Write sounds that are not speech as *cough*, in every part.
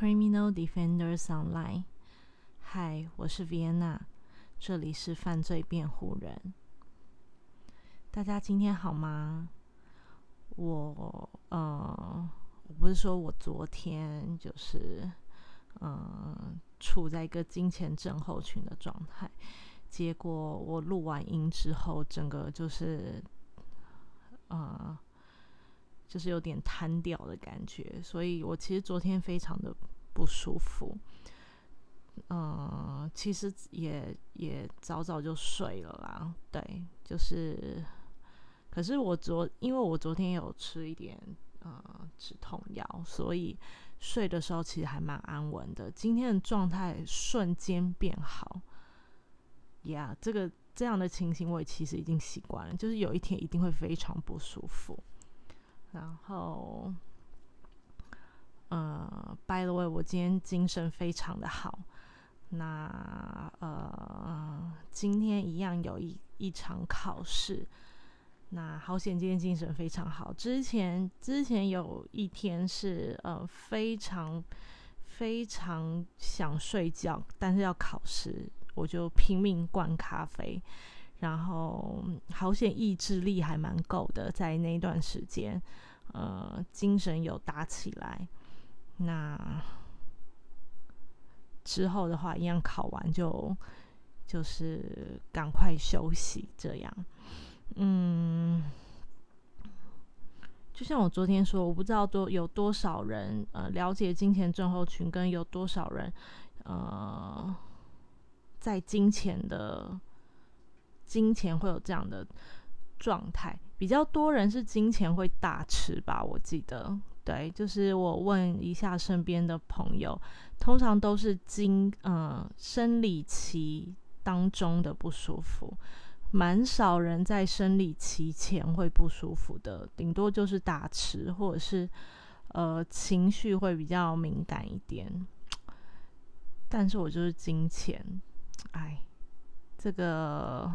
Criminal Defenders Online。嗨，我是 Vienna，这里是犯罪辩护人。大家今天好吗？我呃，我不是说我昨天就是嗯，处在一个金钱症候群的状态，结果我录完音之后，整个就是呃。就是有点瘫掉的感觉，所以我其实昨天非常的不舒服。嗯，其实也也早早就睡了啦。对，就是，可是我昨因为我昨天有吃一点呃止痛药，所以睡的时候其实还蛮安稳的。今天的状态瞬间变好。呀，这个这样的情形我也其实已经习惯了，就是有一天一定会非常不舒服。然后，呃，by the way，我今天精神非常的好。那呃，今天一样有一一场考试。那好险，今天精神非常好。之前之前有一天是呃非常非常想睡觉，但是要考试，我就拼命灌咖啡。然后好险，意志力还蛮够的，在那段时间，呃，精神有打起来。那之后的话，一样考完就就是赶快休息，这样。嗯，就像我昨天说，我不知道多有多少人呃了解金钱症候群，跟有多少人呃在金钱的。金钱会有这样的状态，比较多人是金钱会大吃吧？我记得，对，就是我问一下身边的朋友，通常都是经呃生理期当中的不舒服，蛮少人在生理期前会不舒服的，顶多就是大吃或者是呃情绪会比较敏感一点。但是我就是金钱，哎，这个。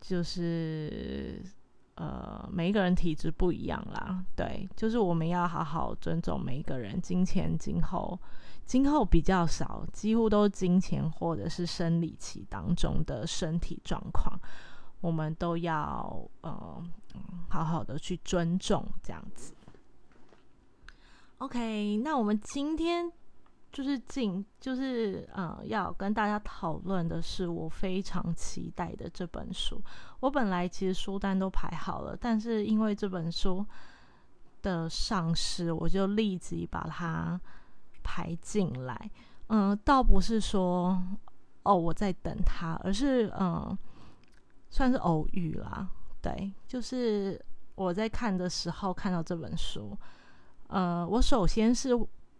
就是呃，每一个人体质不一样啦，对，就是我们要好好尊重每一个人。金钱今后今后比较少，几乎都是金钱或者是生理期当中的身体状况，我们都要呃好好的去尊重这样子。OK，那我们今天。就是进，就是呃，要跟大家讨论的是我非常期待的这本书。我本来其实书单都排好了，但是因为这本书的上市，我就立即把它排进来。嗯，倒不是说哦我在等它，而是嗯，算是偶遇啦。对，就是我在看的时候看到这本书，呃，我首先是。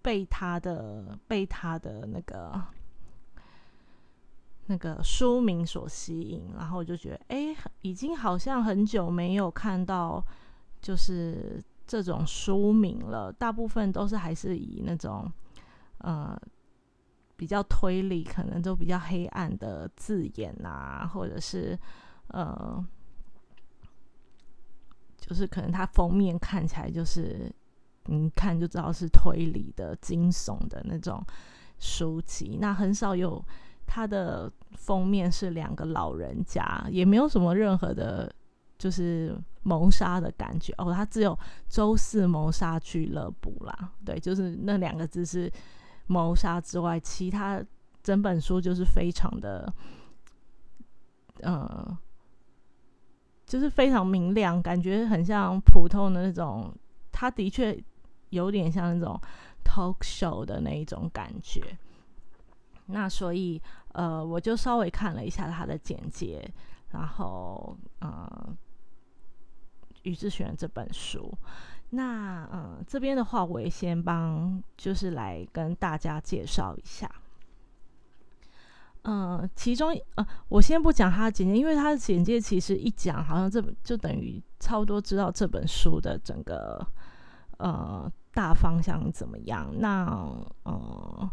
被他的被他的那个那个书名所吸引，然后我就觉得，哎，已经好像很久没有看到就是这种书名了。大部分都是还是以那种呃比较推理，可能都比较黑暗的字眼啊，或者是呃，就是可能它封面看起来就是。你看就知道是推理的、惊悚的那种书籍。那很少有它的封面是两个老人家，也没有什么任何的，就是谋杀的感觉哦。它只有“周四谋杀俱乐部”啦，对，就是那两个字是谋杀之外，其他整本书就是非常的，呃，就是非常明亮，感觉很像普通的那种。他的确。有点像那种 talk show 的那一种感觉，那所以呃，我就稍微看了一下他的简介，然后呃，于是选这本书。那呃，这边的话，我也先帮，就是来跟大家介绍一下。嗯，其中呃，我先不讲他的简介，因为他的简介其实一讲，好像这本就等于差不多知道这本书的整个呃。大方向怎么样？那呃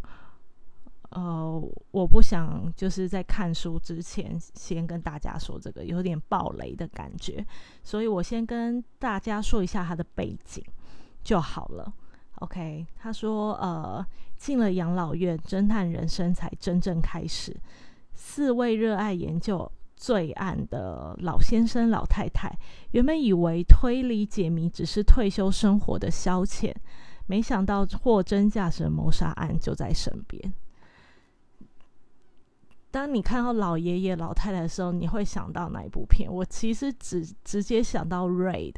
呃，我不想就是在看书之前先跟大家说这个有点暴雷的感觉，所以我先跟大家说一下他的背景就好了。OK，他说，呃，进了养老院，侦探人生才真正开始。四位热爱研究罪案的老先生、老太太，原本以为推理解谜只是退休生活的消遣，没想到货真价实的谋杀案就在身边。当你看到老爷爷、老太太的时候，你会想到哪一部片？我其实只直接想到《Raid》。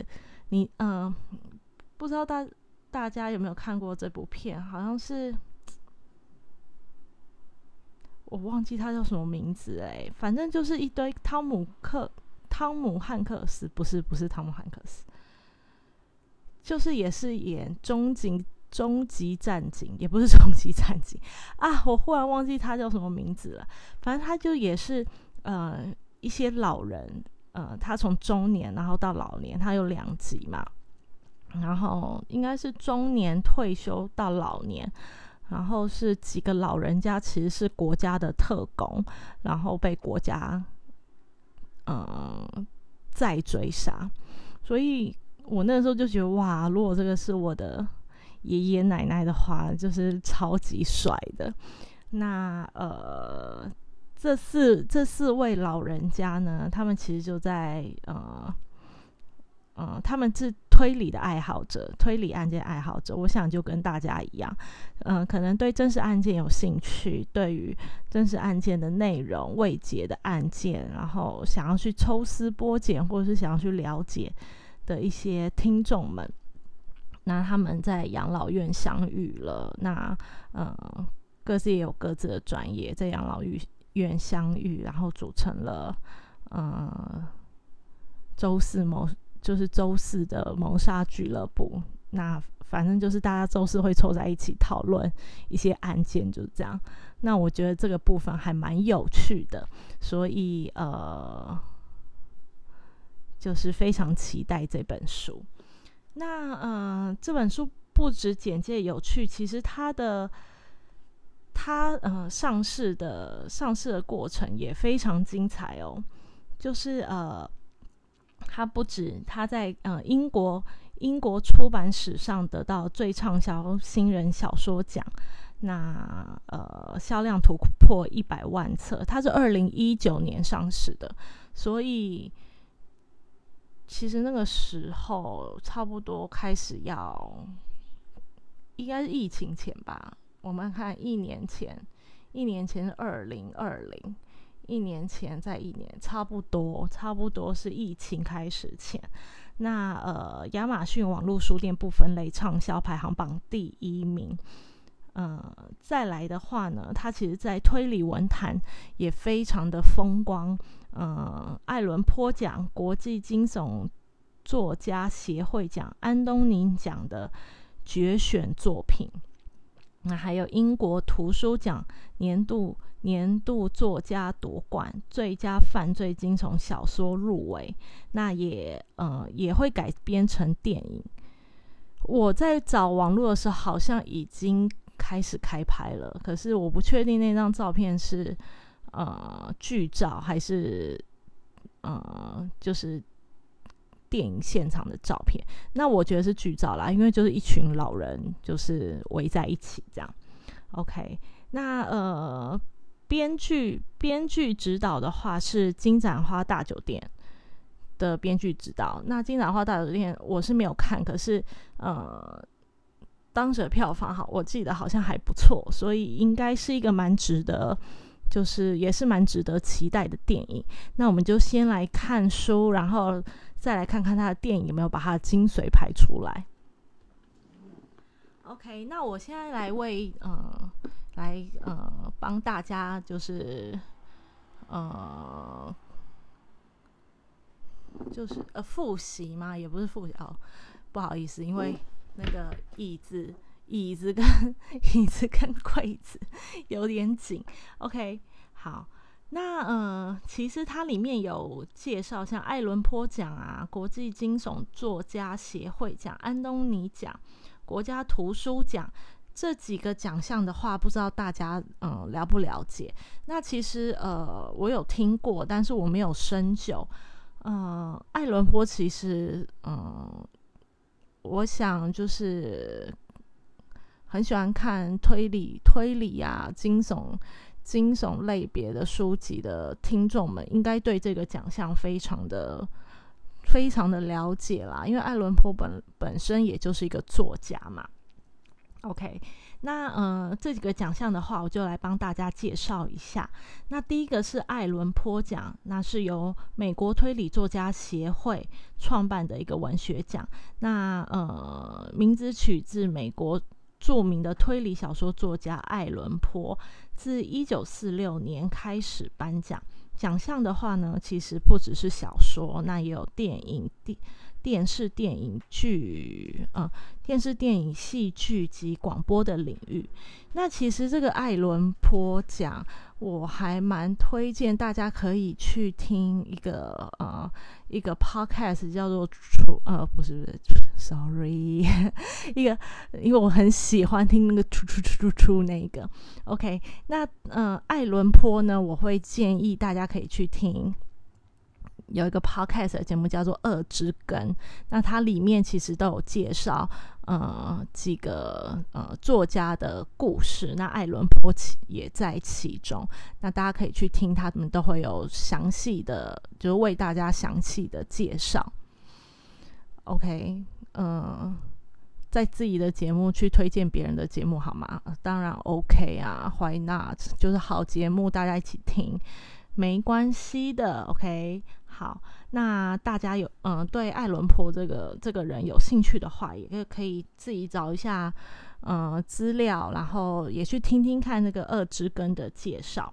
你嗯，不知道大大家有没有看过这部片？好像是我忘记他叫什么名字哎，反正就是一堆汤姆克汤姆汉克斯，不是不是汤姆汉克斯，就是也是演终极终极战警，也不是终极战警啊，我忽然忘记他叫什么名字了。反正他就也是呃一些老人。呃，他从中年然后到老年，他有两集嘛，然后应该是中年退休到老年，然后是几个老人家其实是国家的特工，然后被国家嗯再追杀，所以我那时候就觉得哇，如果这个是我的爷爷奶奶的话，就是超级帅的。那呃。这四这四位老人家呢，他们其实就在呃，嗯，他们是推理的爱好者，推理案件爱好者。我想就跟大家一样，嗯，可能对真实案件有兴趣，对于真实案件的内容、未解的案件，然后想要去抽丝剥茧，或者是想要去了解的一些听众们，那他们在养老院相遇了。那嗯，各自也有各自的专业，在养老院。相遇，然后组成了，呃，周四某就是周四的谋杀俱乐部。那反正就是大家周四会凑在一起讨论一些案件，就是这样。那我觉得这个部分还蛮有趣的，所以呃，就是非常期待这本书。那呃，这本书不止简介有趣，其实它的。它呃上市的上市的过程也非常精彩哦，就是呃，它不止它在呃英国英国出版史上得到最畅销新人小说奖，那呃销量突破一百万册，它是二零一九年上市的，所以其实那个时候差不多开始要，应该是疫情前吧。我们看一年前，一年前是二零二零，一年前在一年，差不多，差不多是疫情开始前。那呃，亚马逊网络书店不分类畅销排行榜第一名。呃，再来的话呢，它其实在推理文坛也非常的风光。呃，艾伦坡奖、国际惊悚作家协会奖、安东尼奖的决选作品。那还有英国图书奖年度年度作家夺冠，最佳犯罪惊悚小说入围，那也呃也会改编成电影。我在找网络的时候，好像已经开始开拍了，可是我不确定那张照片是呃剧照还是呃就是。电影现场的照片，那我觉得是剧照啦，因为就是一群老人就是围在一起这样。OK，那呃，编剧编剧指导的话是金盏花大酒店的编剧指导。那金盏花大酒店我是没有看，可是呃，当时的票房好，我记得好像还不错，所以应该是一个蛮值得，就是也是蛮值得期待的电影。那我们就先来看书，然后。再来看看他的电影有没有把他的精髓拍出来。OK，那我现在来为呃来呃帮大家就是呃就是呃复习嘛，也不是复习哦，不好意思，因为那个椅子椅子跟椅子跟柜子 *laughs* 有点紧。OK，好。那呃，其实它里面有介绍，像艾伦坡奖啊、国际惊悚作家协会奖、安东尼奖、国家图书奖这几个奖项的话，不知道大家嗯了不了解？那其实呃，我有听过，但是我没有深究。呃，艾伦坡其实嗯，我想就是很喜欢看推理、推理啊、惊悚、惊悚类别的书籍的听众们，应该对这个奖项非常的、非常的了解啦。因为艾伦坡本本身也就是一个作家嘛。OK，那呃这几个奖项的话，我就来帮大家介绍一下。那第一个是艾伦坡奖，那是由美国推理作家协会创办的一个文学奖。那呃名字取自美国。著名的推理小说作家艾伦坡，自一九四六年开始颁奖。奖项的话呢，其实不只是小说，那也有电影、电电视、电影剧，嗯，电视、电影、戏剧及广播的领域。那其实这个艾伦坡奖。我还蛮推荐大家可以去听一个呃一个 podcast 叫做出呃不是不是 sorry *laughs* 一个因为我很喜欢听那个出出出出出那个 OK 那呃艾伦坡呢我会建议大家可以去听。有一个 podcast 的节目叫做《二之根》，那它里面其实都有介绍，呃，几个呃作家的故事。那艾伦坡其也在其中，那大家可以去听，他们都会有详细的，就是为大家详细的介绍。OK，嗯，在自己的节目去推荐别人的节目好吗？当然 OK 啊，Why not？就是好节目，大家一起听，没关系的。OK。好，那大家有嗯对艾伦坡这个这个人有兴趣的话，也可以自己找一下嗯资料，然后也去听听看那个二之根的介绍。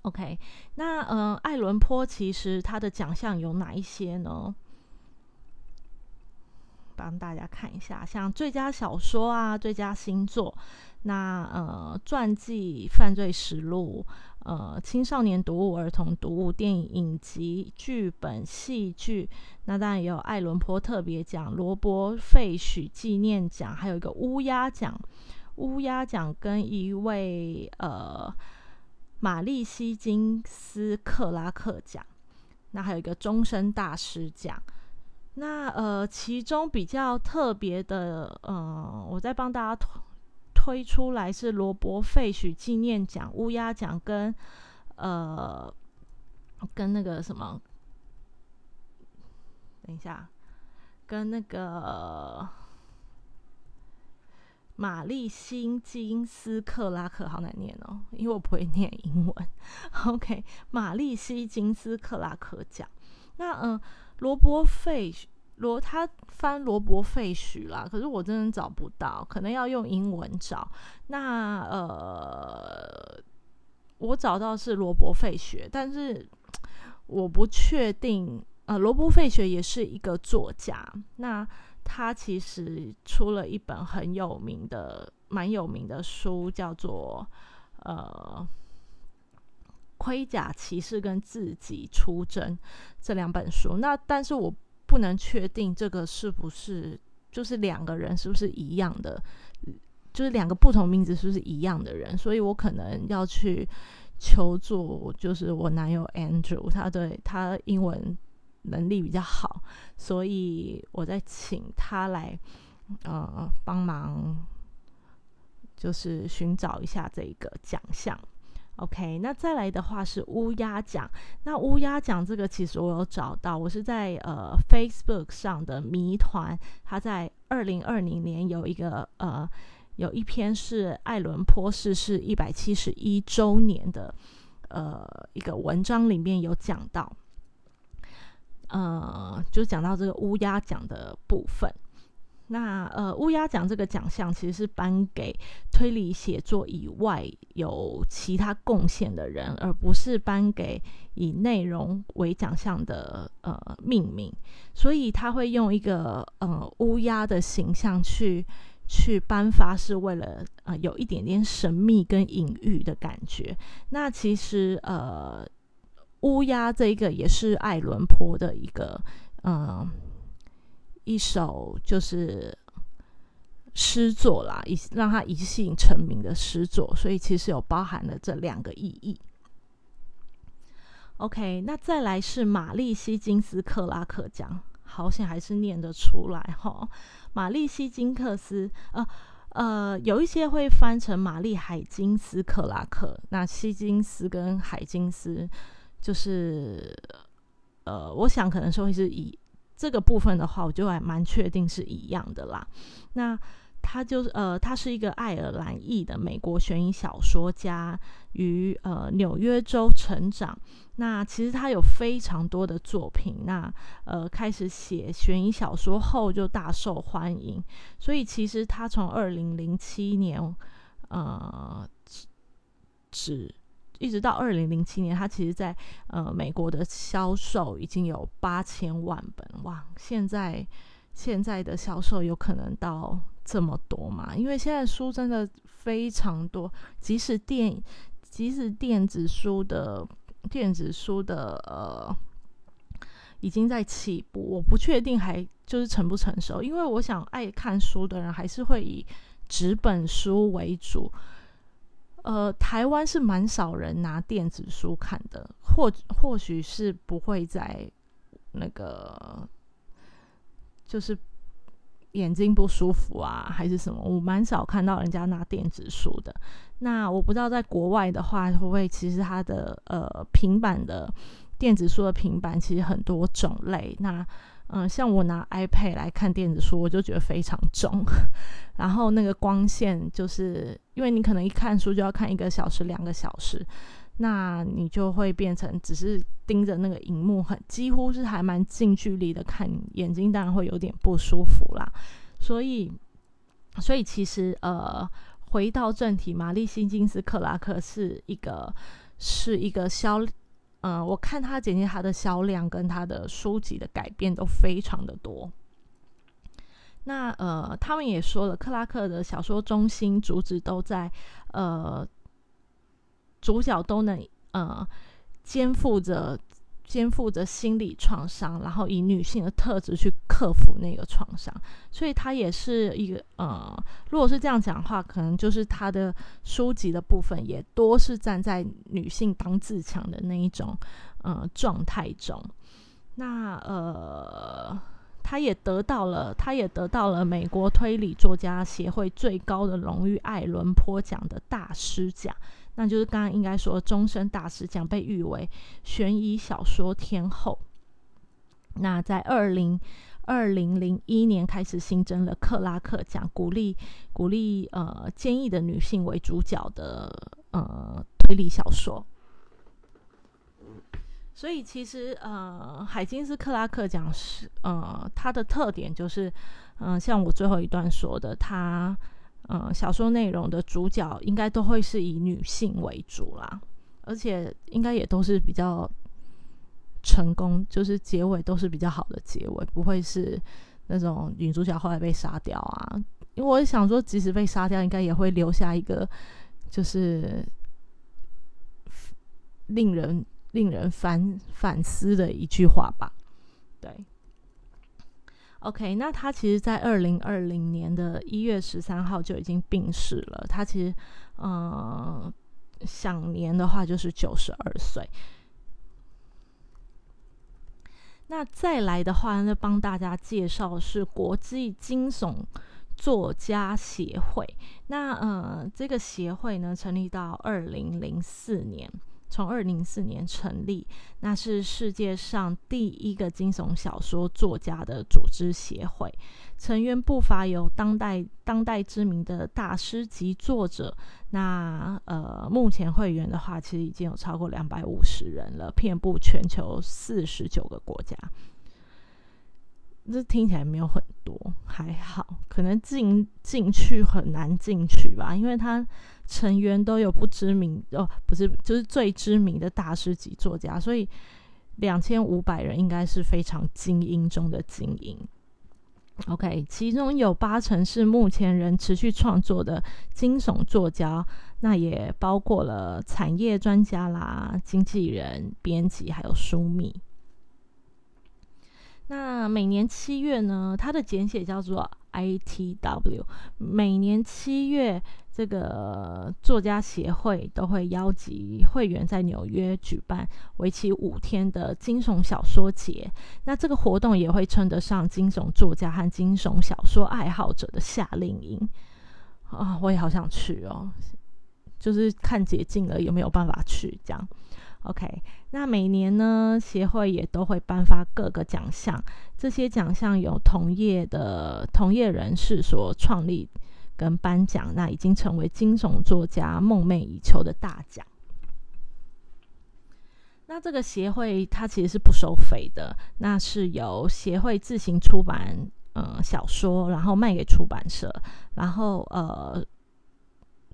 OK，那嗯艾伦坡其实他的奖项有哪一些呢？帮大家看一下，像最佳小说啊，最佳新作，那呃传记、犯罪实录。呃，青少年读物、儿童读物、电影影集、剧本、戏剧，那当然也有艾伦坡特别奖、罗伯费许纪念奖，还有一个乌鸦奖。乌鸦奖跟一位呃玛丽西金斯克拉克奖，那还有一个终身大师奖。那呃，其中比较特别的，呃，我再帮大家。推出来是罗伯费许纪念奖、乌鸦奖跟呃跟那个什么，等一下，跟那个玛丽辛金斯克拉克，好难念哦，因为我不会念英文。*laughs* OK，玛丽西金斯克拉克奖。那嗯，罗伯费许。罗他翻罗伯费许啦，可是我真的找不到，可能要用英文找。那呃，我找到是罗伯费雪，但是我不确定。呃，罗伯费雪也是一个作家，那他其实出了一本很有名的、蛮有名的书，叫做呃《盔甲骑士》跟《自己出征》这两本书。那但是我。不能确定这个是不是就是两个人是不是一样的，就是两个不同名字是不是一样的人，所以我可能要去求助，就是我男友 Andrew，他对他英文能力比较好，所以我在请他来呃帮忙，就是寻找一下这个奖项。OK，那再来的话是乌鸦奖。那乌鸦奖这个其实我有找到，我是在呃 Facebook 上的谜团，他在二零二零年有一个呃有一篇是艾伦坡逝世一百七十一周年的呃一个文章里面有讲到，呃就讲到这个乌鸦奖的部分。那呃，乌鸦奖这个奖项其实是颁给推理写作以外有其他贡献的人，而不是颁给以内容为奖项的呃命名。所以他会用一个呃乌鸦的形象去去颁发，是为了呃有一点点神秘跟隐喻的感觉。那其实呃乌鸦这一个也是爱伦坡的一个嗯。一首就是诗作啦，一让他一姓成名的诗作，所以其实有包含了这两个意义。OK，那再来是玛丽西金斯克拉克奖，好险还是念得出来哈。玛丽西金克斯，呃呃，有一些会翻成玛丽海金斯克拉克，那希金斯跟海金斯就是呃，我想可能是会是以这个部分的话，我就还蛮确定是一样的啦。那他就是呃，他是一个爱尔兰裔的美国悬疑小说家，于呃纽约州成长。那其实他有非常多的作品，那呃开始写悬疑小说后就大受欢迎。所以其实他从二零零七年呃只一直到二零零七年，它其实在呃美国的销售已经有八千万本哇！现在现在的销售有可能到。这么多嘛？因为现在书真的非常多，即使电，即使电子书的电子书的呃，已经在起步，我不确定还就是成不成熟。因为我想爱看书的人还是会以纸本书为主。呃，台湾是蛮少人拿电子书看的，或或许是不会在那个就是。眼睛不舒服啊，还是什么？我蛮少看到人家拿电子书的。那我不知道在国外的话，会不会其实它的呃平板的电子书的平板其实很多种类。那嗯，像我拿 iPad 来看电子书，我就觉得非常重。*laughs* 然后那个光线，就是因为你可能一看书就要看一个小时、两个小时，那你就会变成只是盯着那个荧幕，很几乎是还蛮近距离的看，眼睛当然会有点不舒服啦。所以，所以其实呃，回到正题，玛丽辛金斯克拉克是一个是一个销，嗯，我看他简介，他的销量跟他的书籍的改变都非常的多。那呃，他们也说了，克拉克的小说中心主旨都在呃，主角都能呃肩负着。肩负着心理创伤，然后以女性的特质去克服那个创伤，所以他也是一个呃，如果是这样讲的话，可能就是他的书籍的部分也多是站在女性当自强的那一种呃状态中。那呃，他也得到了，他也得到了美国推理作家协会最高的荣誉艾伦坡奖的大师奖。那就是刚刚应该说终身大师奖被誉为悬疑小说天后。那在二零二零零一年开始新增了克拉克奖，鼓励鼓励呃坚毅的女性为主角的呃推理小说。所以其实呃海金斯克拉克奖是呃它的特点就是嗯像我最后一段说的它。嗯，小说内容的主角应该都会是以女性为主啦，而且应该也都是比较成功，就是结尾都是比较好的结尾，不会是那种女主角后来被杀掉啊。因为我想说，即使被杀掉，应该也会留下一个就是令人令人反反思的一句话吧，对。OK，那他其实，在二零二零年的一月十三号就已经病逝了。他其实，呃，享年的话就是九十二岁。那再来的话，那帮大家介绍是国际惊悚作家协会。那呃，这个协会呢，成立到二零零四年。从二零零四年成立，那是世界上第一个惊悚小说作家的组织协会，成员不乏有当代当代知名的大师级作者。那呃，目前会员的话，其实已经有超过两百五十人了，遍布全球四十九个国家。这听起来没有很多，还好，可能进进去很难进去吧，因为他成员都有不知名哦，不是，就是最知名的大师级作家，所以两千五百人应该是非常精英中的精英。OK，其中有八成是目前仍持续创作的惊悚作家，那也包括了产业专家啦、经纪人、编辑，还有书迷。那每年七月呢，它的简写叫做 ITW。每年七月，这个作家协会都会邀集会员在纽约举办为期五天的惊悚小说节。那这个活动也会称得上惊悚作家和惊悚小说爱好者的夏令营。啊，我也好想去哦，就是看捷径了有没有办法去这样。OK，那每年呢，协会也都会颁发各个奖项，这些奖项由同业的同业人士所创立跟颁奖，那已经成为惊悚作家梦寐以求的大奖。那这个协会它其实是不收费的，那是由协会自行出版呃小说，然后卖给出版社，然后呃。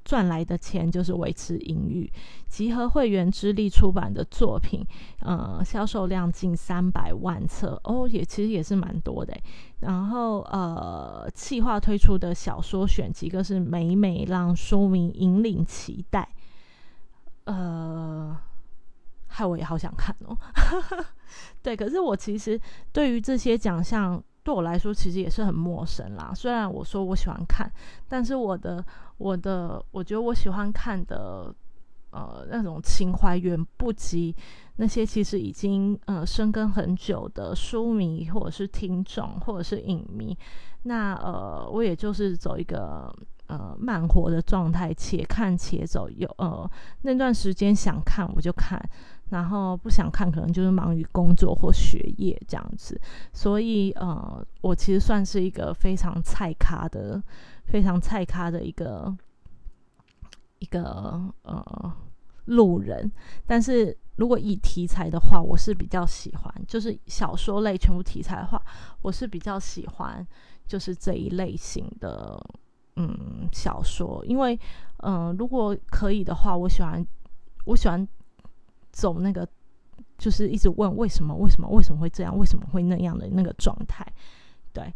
赚来的钱就是维持营运，集合会员之力出版的作品，呃，销售量近三百万册哦，也其实也是蛮多的。然后呃，企划推出的小说选几个是每每让书迷引领期待，呃，害我也好想看哦。*laughs* 对，可是我其实对于这些奖项。对我来说，其实也是很陌生啦。虽然我说我喜欢看，但是我的我的，我觉得我喜欢看的，呃，那种情怀远不及那些其实已经呃生根很久的书迷，或者是听众，或者是影迷。那呃，我也就是走一个呃慢活的状态，且看且走。有呃那段时间想看我就看。然后不想看，可能就是忙于工作或学业这样子，所以呃，我其实算是一个非常菜咖的、非常菜咖的一个一个呃路人。但是如果以题材的话，我是比较喜欢，就是小说类全部题材的话，我是比较喜欢就是这一类型的嗯小说，因为嗯，如果可以的话，我喜欢我喜欢。走那个，就是一直问为什么，为什么，为什么会这样，为什么会那样的那个状态，对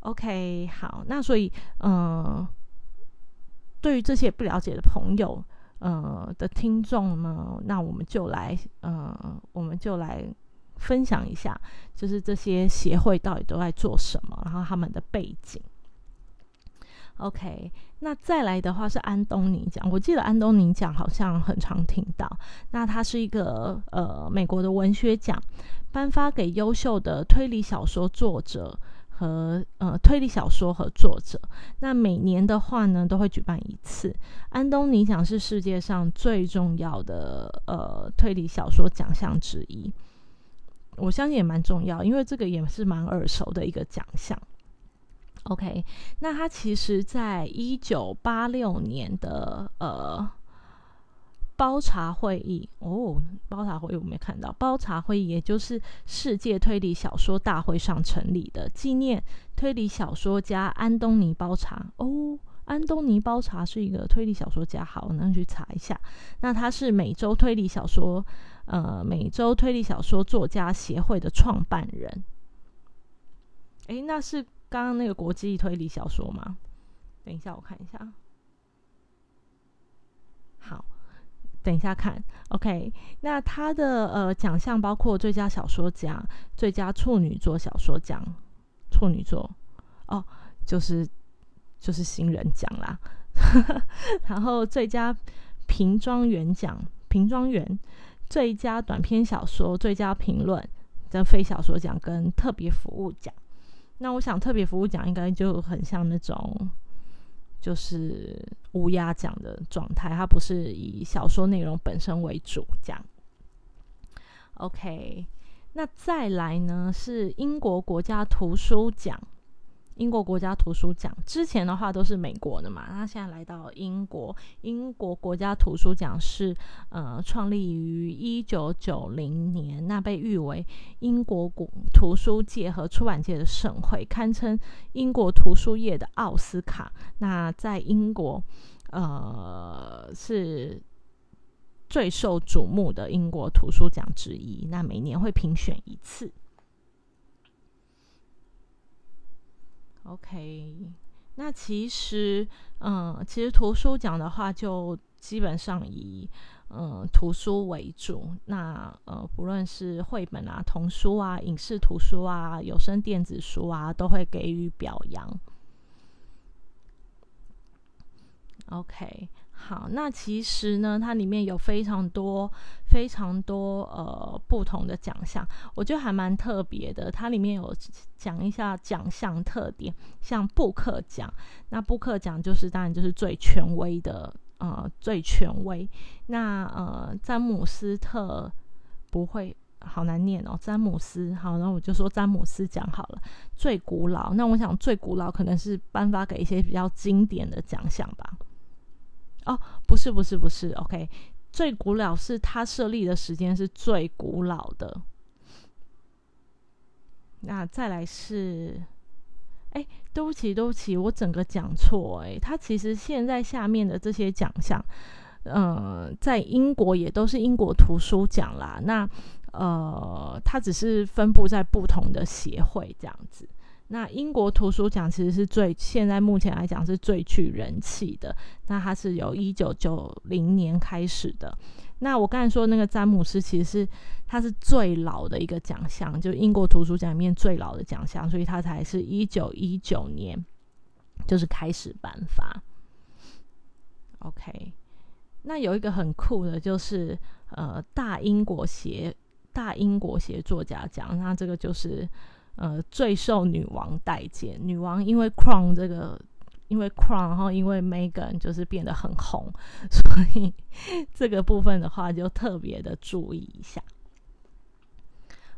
，OK，好，那所以，嗯，对于这些不了解的朋友，呃的听众呢，那我们就来，呃，我们就来分享一下，就是这些协会到底都在做什么，然后他们的背景。OK，那再来的话是安东尼奖。我记得安东尼奖好像很常听到。那它是一个呃美国的文学奖，颁发给优秀的推理小说作者和呃推理小说和作者。那每年的话呢，都会举办一次。安东尼奖是世界上最重要的呃推理小说奖项之一。我相信也蛮重要，因为这个也是蛮耳熟的一个奖项。OK，那他其实在一九八六年的呃包茶会议哦，包茶会议我没看到，包茶会议也就是世界推理小说大会上成立的，纪念推理小说家安东尼包茶哦。安东尼包茶是一个推理小说家，好，我能去查一下。那他是美洲推理小说呃美洲推理小说作家协会的创办人。诶，那是。刚刚那个国际推理小说吗？等一下，我看一下。好，等一下看。OK，那他的呃奖项包括最佳小说奖、最佳处女作小说奖、处女作哦，就是就是新人奖啦。*laughs* 然后最佳瓶装员奖、瓶装员、最佳短篇小说、最佳评论跟非小说奖跟特别服务奖。那我想特别服务奖应该就很像那种，就是乌鸦奖的状态，它不是以小说内容本身为主这样。OK，那再来呢是英国国家图书奖。英国国家图书奖之前的话都是美国的嘛，那现在来到英国，英国国家图书奖是呃创立于一九九零年，那被誉为英国古图书界和出版界的盛会，堪称英国图书业的奥斯卡。那在英国，呃是最受瞩目的英国图书奖之一，那每年会评选一次。OK，那其实，嗯，其实图书奖的话，就基本上以嗯图书为主。那呃，不论是绘本啊、童书啊、影视图书啊、有声电子书啊，都会给予表扬。OK，好，那其实呢，它里面有非常多、非常多呃不同的奖项，我觉得还蛮特别的。它里面有讲一下奖项特点，像布克奖，那布克奖就是当然就是最权威的，呃，最权威。那呃，詹姆斯特不会。好难念哦，詹姆斯。好，那我就说詹姆斯奖好了。最古老，那我想最古老可能是颁发给一些比较经典的奖项吧。哦，不是，不是，不是。OK，最古老是他设立的时间是最古老的。那再来是，哎，对不起，对不起，我整个讲错。哎，他其实现在下面的这些奖项，嗯，在英国也都是英国图书奖啦。那呃，它只是分布在不同的协会这样子。那英国图书奖其实是最现在目前来讲是最具人气的。那它是由一九九零年开始的。那我刚才说那个詹姆斯，其实是它是最老的一个奖项，就英国图书奖里面最老的奖项，所以它才是一九一九年就是开始颁发。OK，那有一个很酷的，就是呃大英国协。大英国协作家奖，那这个就是呃最受女王待见。女王因为 Crown 这个，因为 Crown，然后因为 Megan 就是变得很红，所以这个部分的话就特别的注意一下。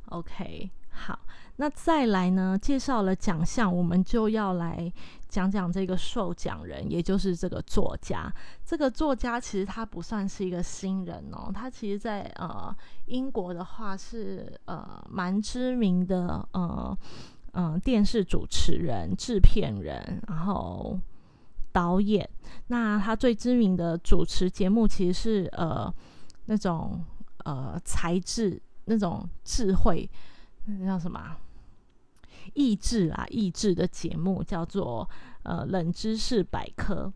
OK，好。那再来呢？介绍了奖项，我们就要来讲讲这个受奖人，也就是这个作家。这个作家其实他不算是一个新人哦，他其实在呃英国的话是呃蛮知名的呃嗯电视主持人、制片人，然后导演。那他最知名的主持节目其实是呃那种呃才智那种智慧，那叫什么？益智啊，益智的节目叫做呃冷知识百科。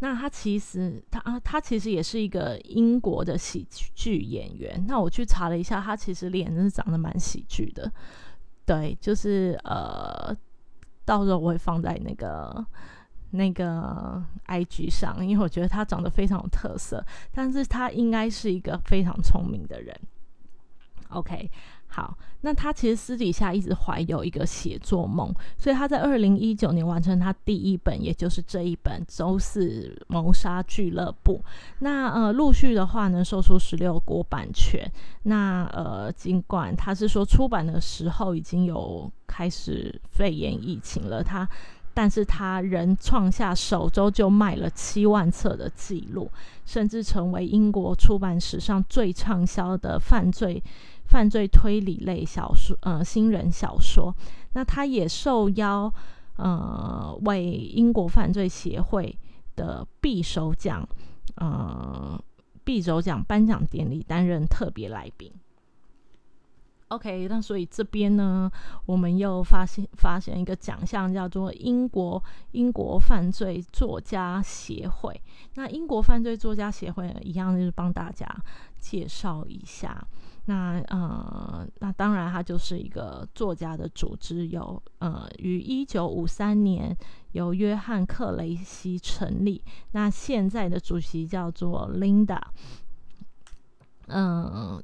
那他其实他啊，他其实也是一个英国的喜剧演员。那我去查了一下，他其实脸是长得蛮喜剧的。对，就是呃，到时候我会放在那个那个 IG 上，因为我觉得他长得非常有特色，但是他应该是一个非常聪明的人。OK。好，那他其实私底下一直怀有一个写作梦，所以他在二零一九年完成他第一本，也就是这一本《周四谋杀俱乐部》。那呃，陆续的话呢，售出十六国版权。那呃，尽管他是说出版的时候已经有开始肺炎疫情了，他，但是他仍创下首周就卖了七万册的记录，甚至成为英国出版史上最畅销的犯罪。犯罪推理类小说，呃，新人小说。那他也受邀，呃，为英国犯罪协会的匕首奖，呃，匕首奖颁奖典礼担任特别来宾。OK，那所以这边呢，我们又发现发现一个奖项，叫做英国英国犯罪作家协会。那英国犯罪作家协会一样，就是帮大家介绍一下。那呃，那当然，它就是一个作家的组织，有呃，于一九五三年由约翰克雷西成立。那现在的主席叫做 Linda。嗯，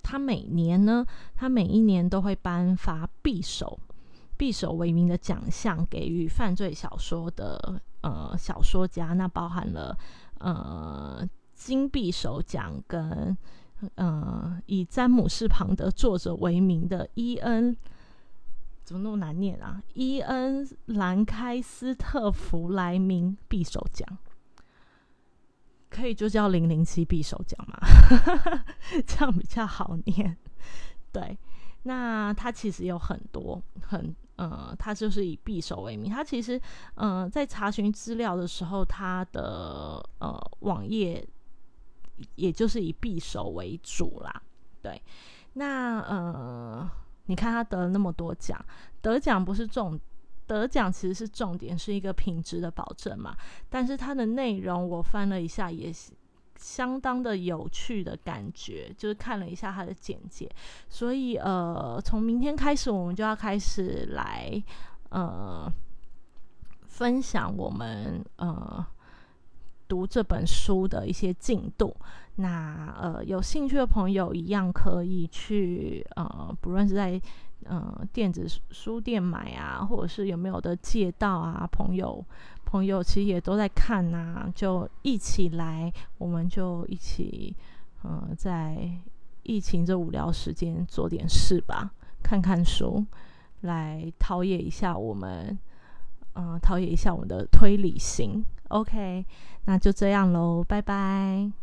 他每年呢，他每一年都会颁发匕首，匕首为名的奖项给予犯罪小说的呃小说家。那包含了呃金匕首奖跟。呃，以詹姆士庞德作者为名的伊恩，怎么那么难念啊？伊恩兰开斯特弗莱明匕首奖，可以就叫零零七匕首奖嘛？*laughs* 这样比较好念。对，那他其实有很多很呃，他就是以匕首为名。他其实呃，在查询资料的时候，他的呃网页。也就是以匕首为主啦，对。那呃，你看他得了那么多奖，得奖不是重，得奖其实是重点，是一个品质的保证嘛。但是它的内容我翻了一下，也是相当的有趣的感觉，就是看了一下他的简介。所以呃，从明天开始，我们就要开始来呃分享我们呃读这本书的一些进度。那呃有兴趣的朋友一样可以去呃，不论是在呃电子书店买啊，或者是有没有的借到啊，朋友朋友其实也都在看呐，就一起来，我们就一起呃在疫情这无聊时间做点事吧，看看书，来陶冶一下我们。嗯，陶冶一下我们的推理心。OK，那就这样喽，拜拜。